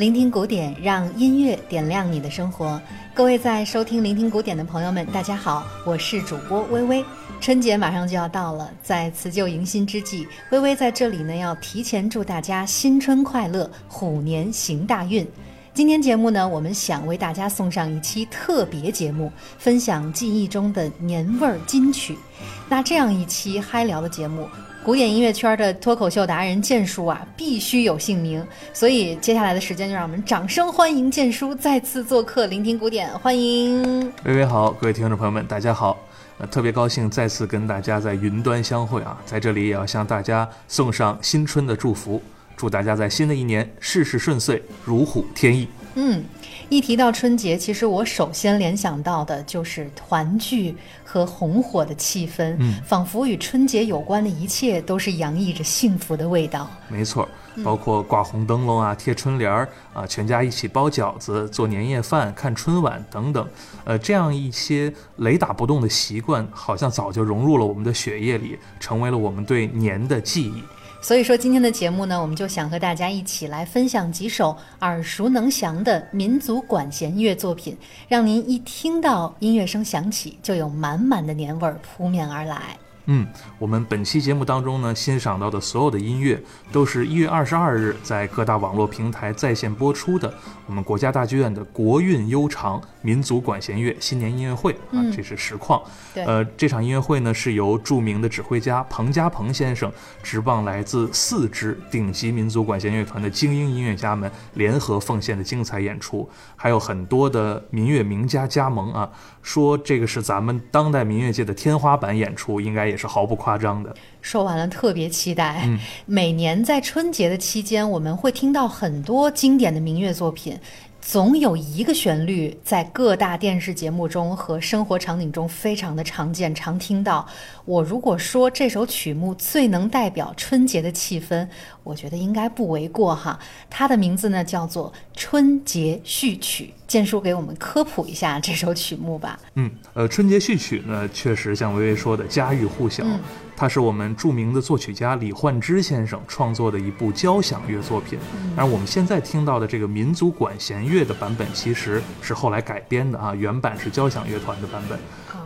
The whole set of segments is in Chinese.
聆听古典，让音乐点亮你的生活。各位在收听聆听古典的朋友们，大家好，我是主播微微。春节马上就要到了，在辞旧迎新之际，微微在这里呢要提前祝大家新春快乐，虎年行大运。今天节目呢，我们想为大家送上一期特别节目，分享记忆中的年味儿金曲。那这样一期嗨聊的节目。古典音乐圈的脱口秀达人建叔啊，必须有姓名，所以接下来的时间就让我们掌声欢迎建叔再次做客，聆听古典，欢迎。微微好，各位听众朋友们，大家好，呃，特别高兴再次跟大家在云端相会啊，在这里也要向大家送上新春的祝福，祝大家在新的一年事事顺遂，如虎添翼。嗯。一提到春节，其实我首先联想到的就是团聚和红火的气氛，仿佛与春节有关的一切都是洋溢着幸福的味道。没错，包括挂红灯笼啊、贴春联儿啊、全家一起包饺子、做年夜饭、看春晚等等，呃，这样一些雷打不动的习惯，好像早就融入了我们的血液里，成为了我们对年的记忆。所以说，今天的节目呢，我们就想和大家一起来分享几首耳熟能详的民族管弦乐作品，让您一听到音乐声响起，就有满满的年味儿扑面而来。嗯，我们本期节目当中呢，欣赏到的所有的音乐，都是一月二十二日在各大网络平台在线播出的。我们国家大剧院的国韵悠长民族管弦乐新年音乐会啊，这是实况。呃，这场音乐会呢，是由著名的指挥家彭家鹏先生，执棒来自四支顶级民族管弦乐团的精英音乐家们联合奉献的精彩演出，还有很多的民乐名家加盟啊。说这个是咱们当代民乐界的天花板演出，应该也是毫不夸张的。说完了，特别期待。每年在春节的期间，我们会听到很多经典的民乐作品。总有一个旋律在各大电视节目中和生活场景中非常的常见，常听到。我如果说这首曲目最能代表春节的气氛，我觉得应该不为过哈。它的名字呢叫做《春节序曲》，建叔给我们科普一下这首曲目吧。嗯，呃，《春节序曲》呢，确实像微微说的家喻户晓。它是我们著名的作曲家李焕之先生创作的一部交响乐作品，而我们现在听到的这个民族管弦乐的版本其实是后来改编的啊，原版是交响乐团的版本。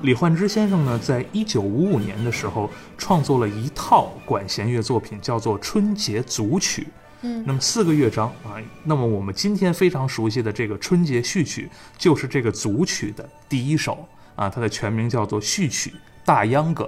李焕之先生呢，在一九五五年的时候创作了一套管弦乐作品，叫做《春节组曲》。嗯，那么四个乐章啊，那么我们今天非常熟悉的这个《春节序曲》就是这个组曲的第一首啊，它的全名叫做《序曲大秧歌》。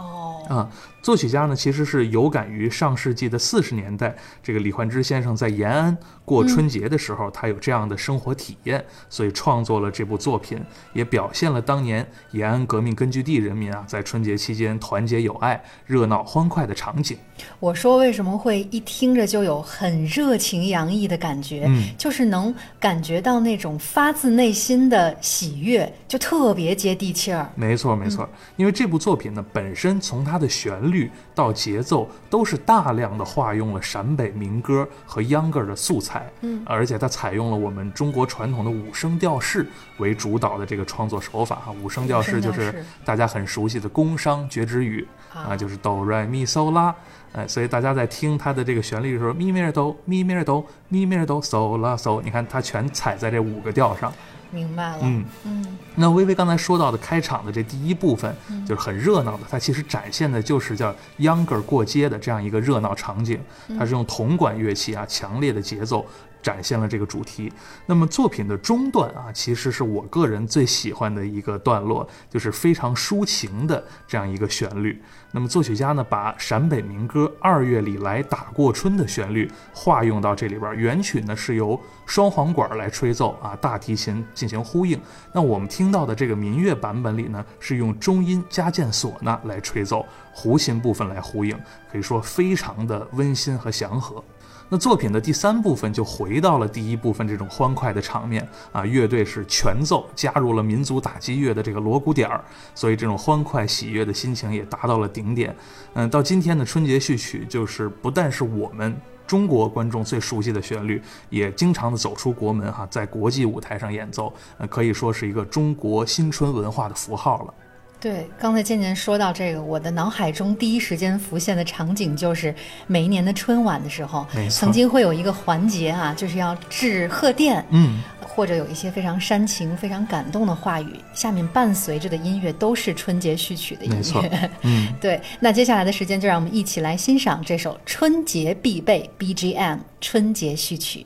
哦。作曲家呢，其实是有感于上世纪的四十年代，这个李焕之先生在延安过春节的时候，他有这样的生活体验，所以创作了这部作品，也表现了当年延安革命根据地人民啊，在春节期间团结友爱、热闹欢快的场景。我说为什么会一听着就有很热情洋溢的感觉，嗯，就是能感觉到那种发自内心的喜悦，就特别接地气儿。没错，没错，因为这部作品呢，本身从它的旋律到节奏都是大量的化用了陕北民歌和秧歌的素材，嗯，而且它采用了我们中国传统的五声调式为主导的这个创作手法哈，五声调式就是大家很熟悉的宫商角徵羽啊，就是哆来咪嗦拉，哎，所以大家在听它的这个旋律的时候，咪咪哆咪咪哆咪咪哆嗦拉嗦，你看它全踩在这五个调上。明白了，嗯。嗯，那微微刚才说到的开场的这第一部分，就是很热闹的，它其实展现的就是叫秧歌过街的这样一个热闹场景，它是用铜管乐器啊，强烈的节奏。展现了这个主题。那么作品的中段啊，其实是我个人最喜欢的一个段落，就是非常抒情的这样一个旋律。那么作曲家呢，把陕北民歌《二月里来打过春》的旋律化用到这里边。原曲呢是由双簧管来吹奏啊，大提琴进行呼应。那我们听到的这个民乐版本里呢，是用中音加键唢呐来吹奏，胡琴部分来呼应，可以说非常的温馨和祥和。那作品的第三部分就回到了第一部分这种欢快的场面啊，乐队是全奏，加入了民族打击乐的这个锣鼓点儿，所以这种欢快喜悦的心情也达到了顶点。嗯，到今天的春节序曲，就是不但是我们中国观众最熟悉的旋律，也经常的走出国门哈，在国际舞台上演奏，呃，可以说是一个中国新春文化的符号了。对，刚才渐渐说到这个，我的脑海中第一时间浮现的场景就是每一年的春晚的时候，曾经会有一个环节啊，就是要致贺电，嗯，或者有一些非常煽情、非常感动的话语，下面伴随着的音乐都是春节序曲的音乐，嗯，对。那接下来的时间，就让我们一起来欣赏这首春节必备 BGM—— 春节序曲。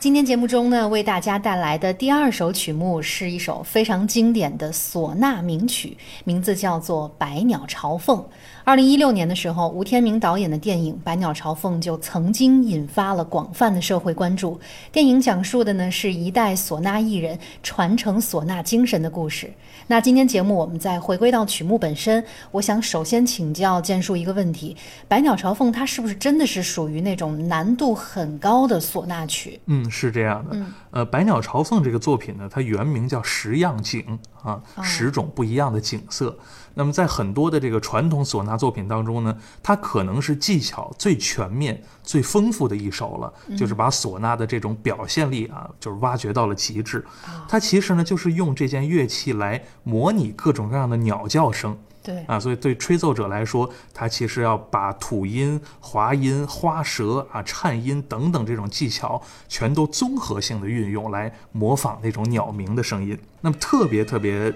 今天节目中呢，为大家带来的第二首曲目是一首非常经典的唢呐名曲，名字叫做《百鸟朝凤》。二零一六年的时候，吴天明导演的电影《百鸟朝凤》就曾经引发了广泛的社会关注。电影讲述的呢是一代唢呐艺人传承唢呐精神的故事。那今天节目我们再回归到曲目本身，我想首先请教建树一个问题：《百鸟朝凤》它是不是真的是属于那种难度很高的唢呐曲？嗯，是这样的。呃，《百鸟朝凤》这个作品呢，它原名叫《十样景》啊，十种不一样的景色。那么在很多的这个传统唢呐作品当中呢，它可能是技巧最全面、最丰富的一首了，就是把唢呐的这种表现力啊，就是挖掘到了极致。它其实呢，就是用这件乐器来模拟各种各样的鸟叫声。对啊，所以对吹奏者来说，他其实要把吐音、滑音、花舌啊、颤音等等这种技巧，全都综合性的运用来模仿那种鸟鸣的声音。那么特别特别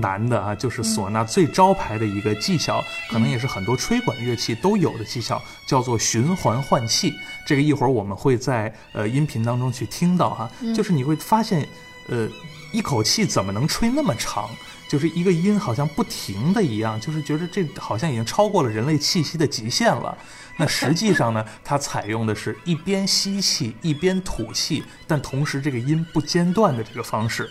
难的啊，就是唢呐最招牌的一个技巧，可能也是很多吹管乐器都有的技巧，叫做循环换气。这个一会儿我们会在呃音频当中去听到哈，就是你会发现，呃，一口气怎么能吹那么长？就是一个音好像不停的一样，就是觉得这好像已经超过了人类气息的极限了。那实际上呢，它采用的是一边吸气一边吐气，但同时这个音不间断的这个方式。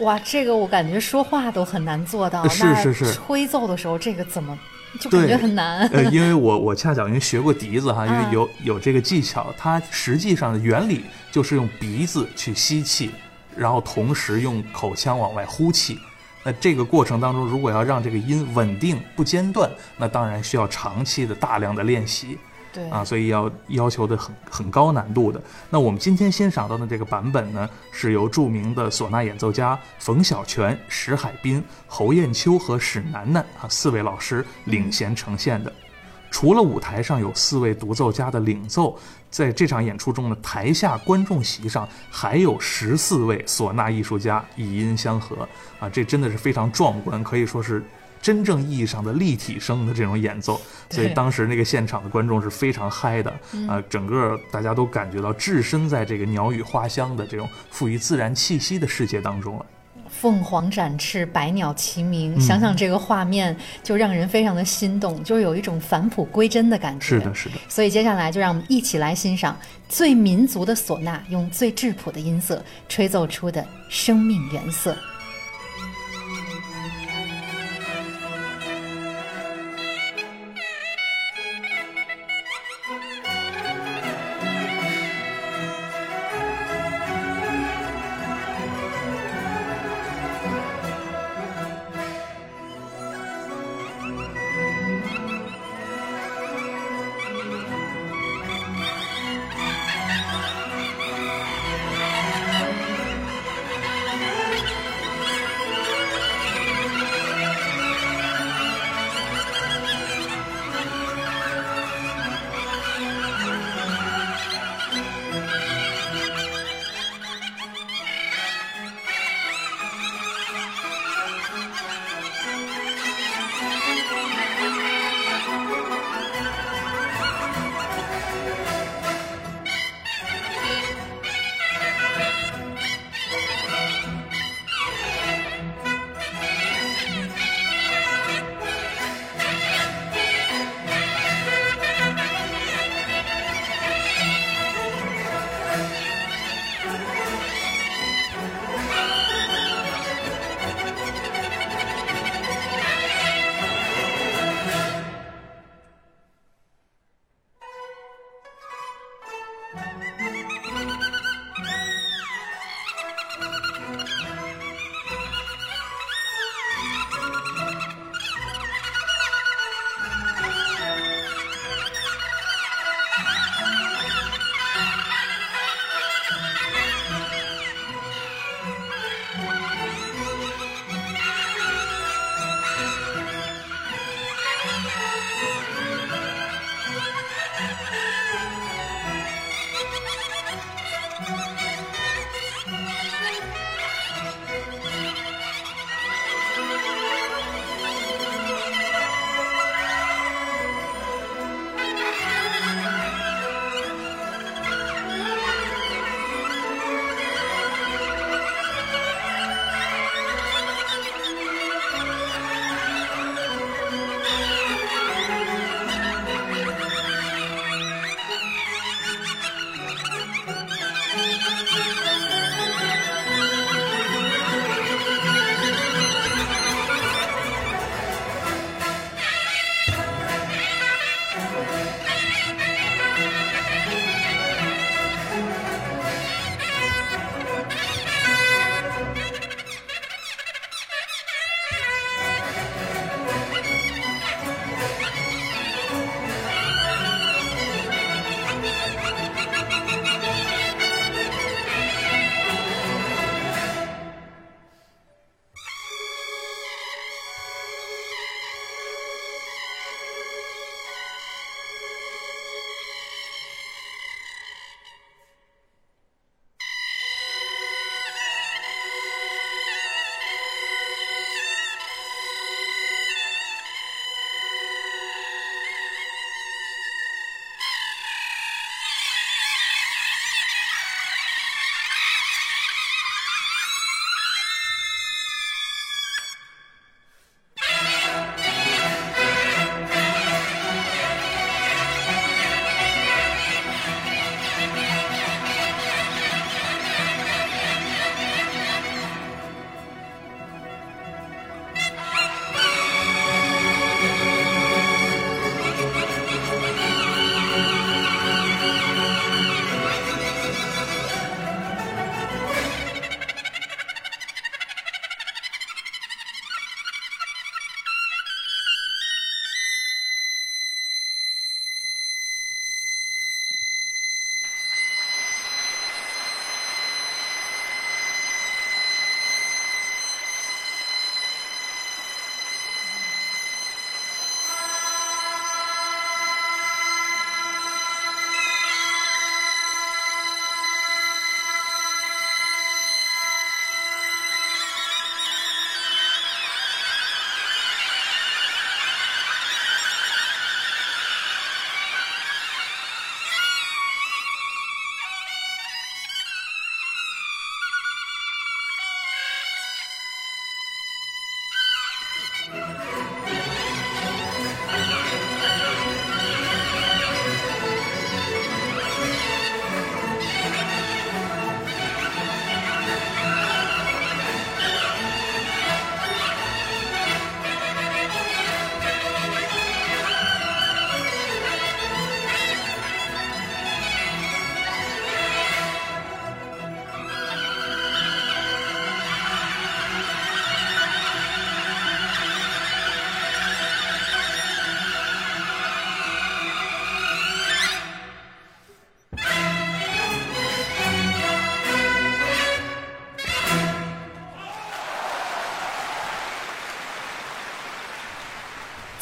哇，这个我感觉说话都很难做到。是是是，吹奏的时候这个怎么就感觉很难？呃，因为我我恰巧因为学过笛子哈，因为有有这个技巧，它实际上的原理就是用鼻子去吸气，然后同时用口腔往外呼气。那这个过程当中，如果要让这个音稳定不间断，那当然需要长期的大量的练习。对啊，所以要要求的很很高难度的。那我们今天欣赏到的这个版本呢，是由著名的唢呐演奏家冯小泉、石海滨、侯艳秋和史楠楠啊四位老师领衔呈现的。除了舞台上有四位独奏家的领奏，在这场演出中呢，台下观众席上还有十四位唢呐艺术家以音相合啊，这真的是非常壮观，可以说是真正意义上的立体声的这种演奏。所以当时那个现场的观众是非常嗨的啊，整个大家都感觉到置身在这个鸟语花香的这种赋予自然气息的世界当中了。凤凰展翅，百鸟齐鸣，想想这个画面就让人非常的心动，就是有一种返璞归真的感觉。是的，是的。所以接下来就让我们一起来欣赏最民族的唢呐，用最质朴的音色吹奏出的生命原色。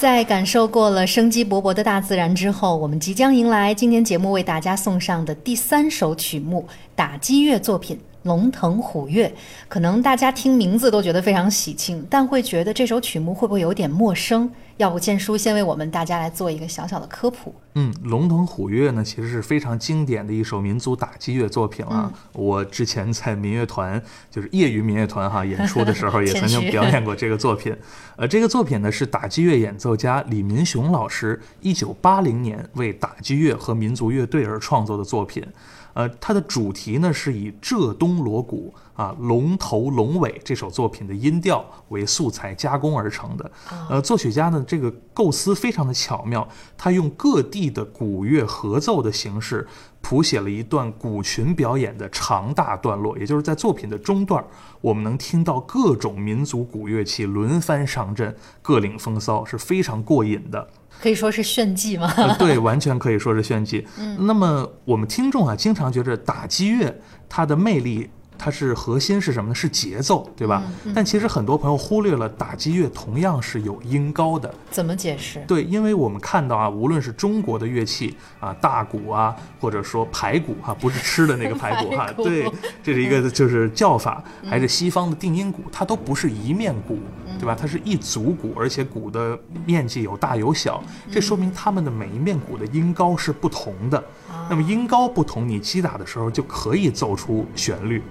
在感受过了生机勃勃的大自然之后，我们即将迎来今天节目为大家送上的第三首曲目——打击乐作品。龙腾虎跃，可能大家听名字都觉得非常喜庆，但会觉得这首曲目会不会有点陌生？要不建叔先为我们大家来做一个小小的科普。嗯，龙腾虎跃呢，其实是非常经典的一首民族打击乐作品啊。我之前在民乐团，就是业余民乐团哈演出的时候，也曾经 表演过这个作品。呃，这个作品呢是打击乐演奏家李民雄老师一九八零年为打击乐和民族乐队而创作的作品。呃，它的主题呢是以浙东锣鼓啊龙头龙尾这首作品的音调为素材加工而成的。呃，作曲家呢这个构思非常的巧妙，他用各地的鼓乐合奏的形式谱写了一段鼓群表演的长大段落，也就是在作品的中段，我们能听到各种民族鼓乐器轮番上阵，各领风骚，是非常过瘾的。可以说是炫技吗？对，完全可以说是炫技。嗯，那么我们听众啊，经常觉着打击乐它的魅力。它是核心是什么呢？是节奏，对吧？但其实很多朋友忽略了打击乐同样是有音高的。怎么解释？对，因为我们看到啊，无论是中国的乐器啊，大鼓啊，或者说排鼓哈，不是吃的那个 排骨哈，对，这是一个就是叫法，还是西方的定音鼓，它都不是一面鼓，对吧？它是一组鼓，而且鼓的面积有大有小，这说明它们的每一面鼓的音高是不同的。那么音高不同，你击打的时候就可以奏出旋律。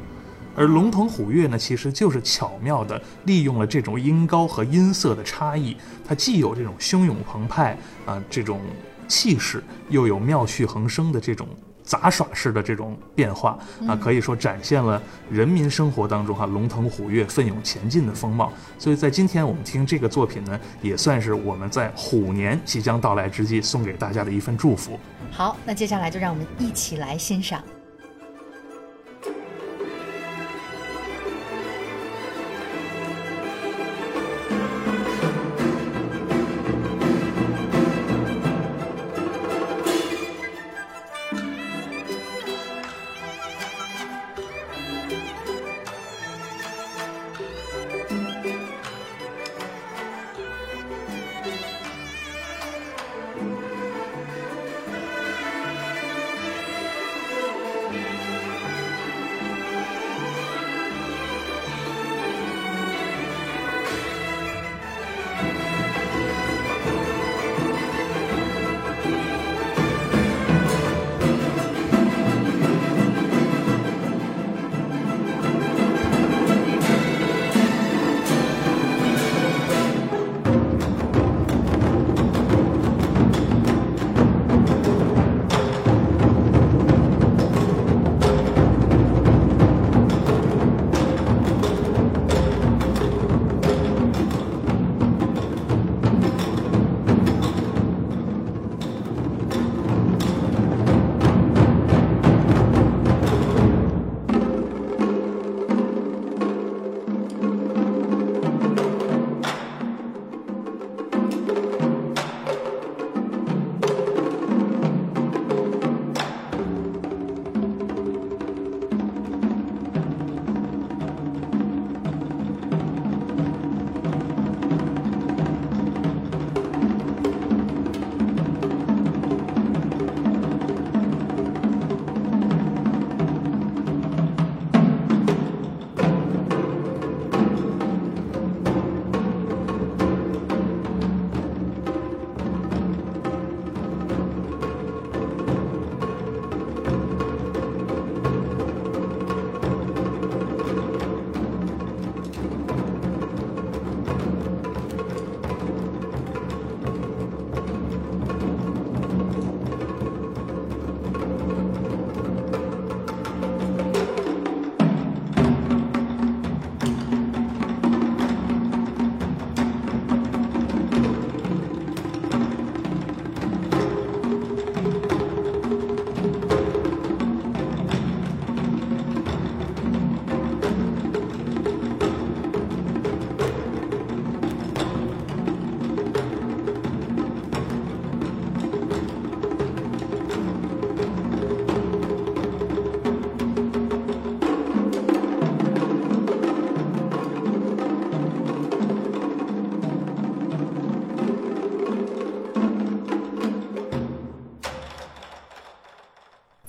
而龙腾虎跃呢，其实就是巧妙地利用了这种音高和音色的差异，它既有这种汹涌澎湃啊这种气势，又有妙趣横生的这种杂耍式的这种变化啊，可以说展现了人民生活当中哈龙腾虎跃、奋勇前进的风貌。所以在今天我们听这个作品呢，也算是我们在虎年即将到来之际送给大家的一份祝福。好，那接下来就让我们一起来欣赏。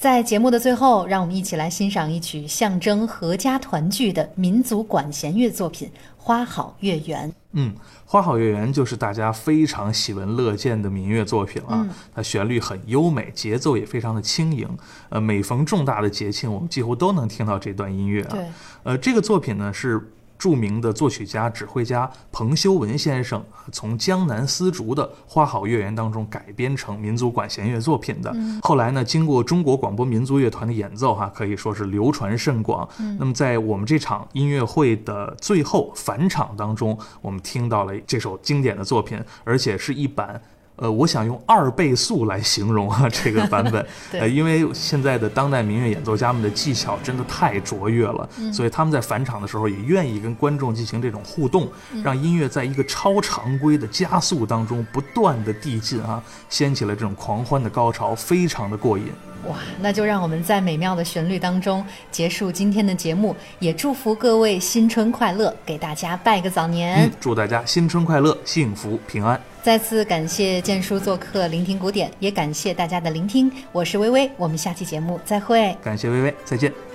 在节目的最后，让我们一起来欣赏一曲象征阖家团聚的民族管弦乐作品《花好月圆》。嗯，《花好月圆》就是大家非常喜闻乐见的民乐作品了。它旋律很优美，节奏也非常的轻盈。呃，每逢重大的节庆，我们几乎都能听到这段音乐啊。对，呃，这个作品呢是。著名的作曲家、指挥家彭修文先生从江南丝竹的《花好月圆》当中改编成民族管弦乐作品的。后来呢，经过中国广播民族乐团的演奏，哈，可以说是流传甚广。那么，在我们这场音乐会的最后返场当中，我们听到了这首经典的作品，而且是一版。呃，我想用二倍速来形容啊这个版本，呃，因为现在的当代民乐演奏家们的技巧真的太卓越了，所以他们在返场的时候也愿意跟观众进行这种互动，让音乐在一个超常规的加速当中不断的递进啊，掀起了这种狂欢的高潮，非常的过瘾。哇，那就让我们在美妙的旋律当中结束今天的节目，也祝福各位新春快乐，给大家拜个早年。祝大家新春快乐，幸福平安。再次感谢建叔做客聆听古典，也感谢大家的聆听。我是微微，我们下期节目再会。感谢微微，再见。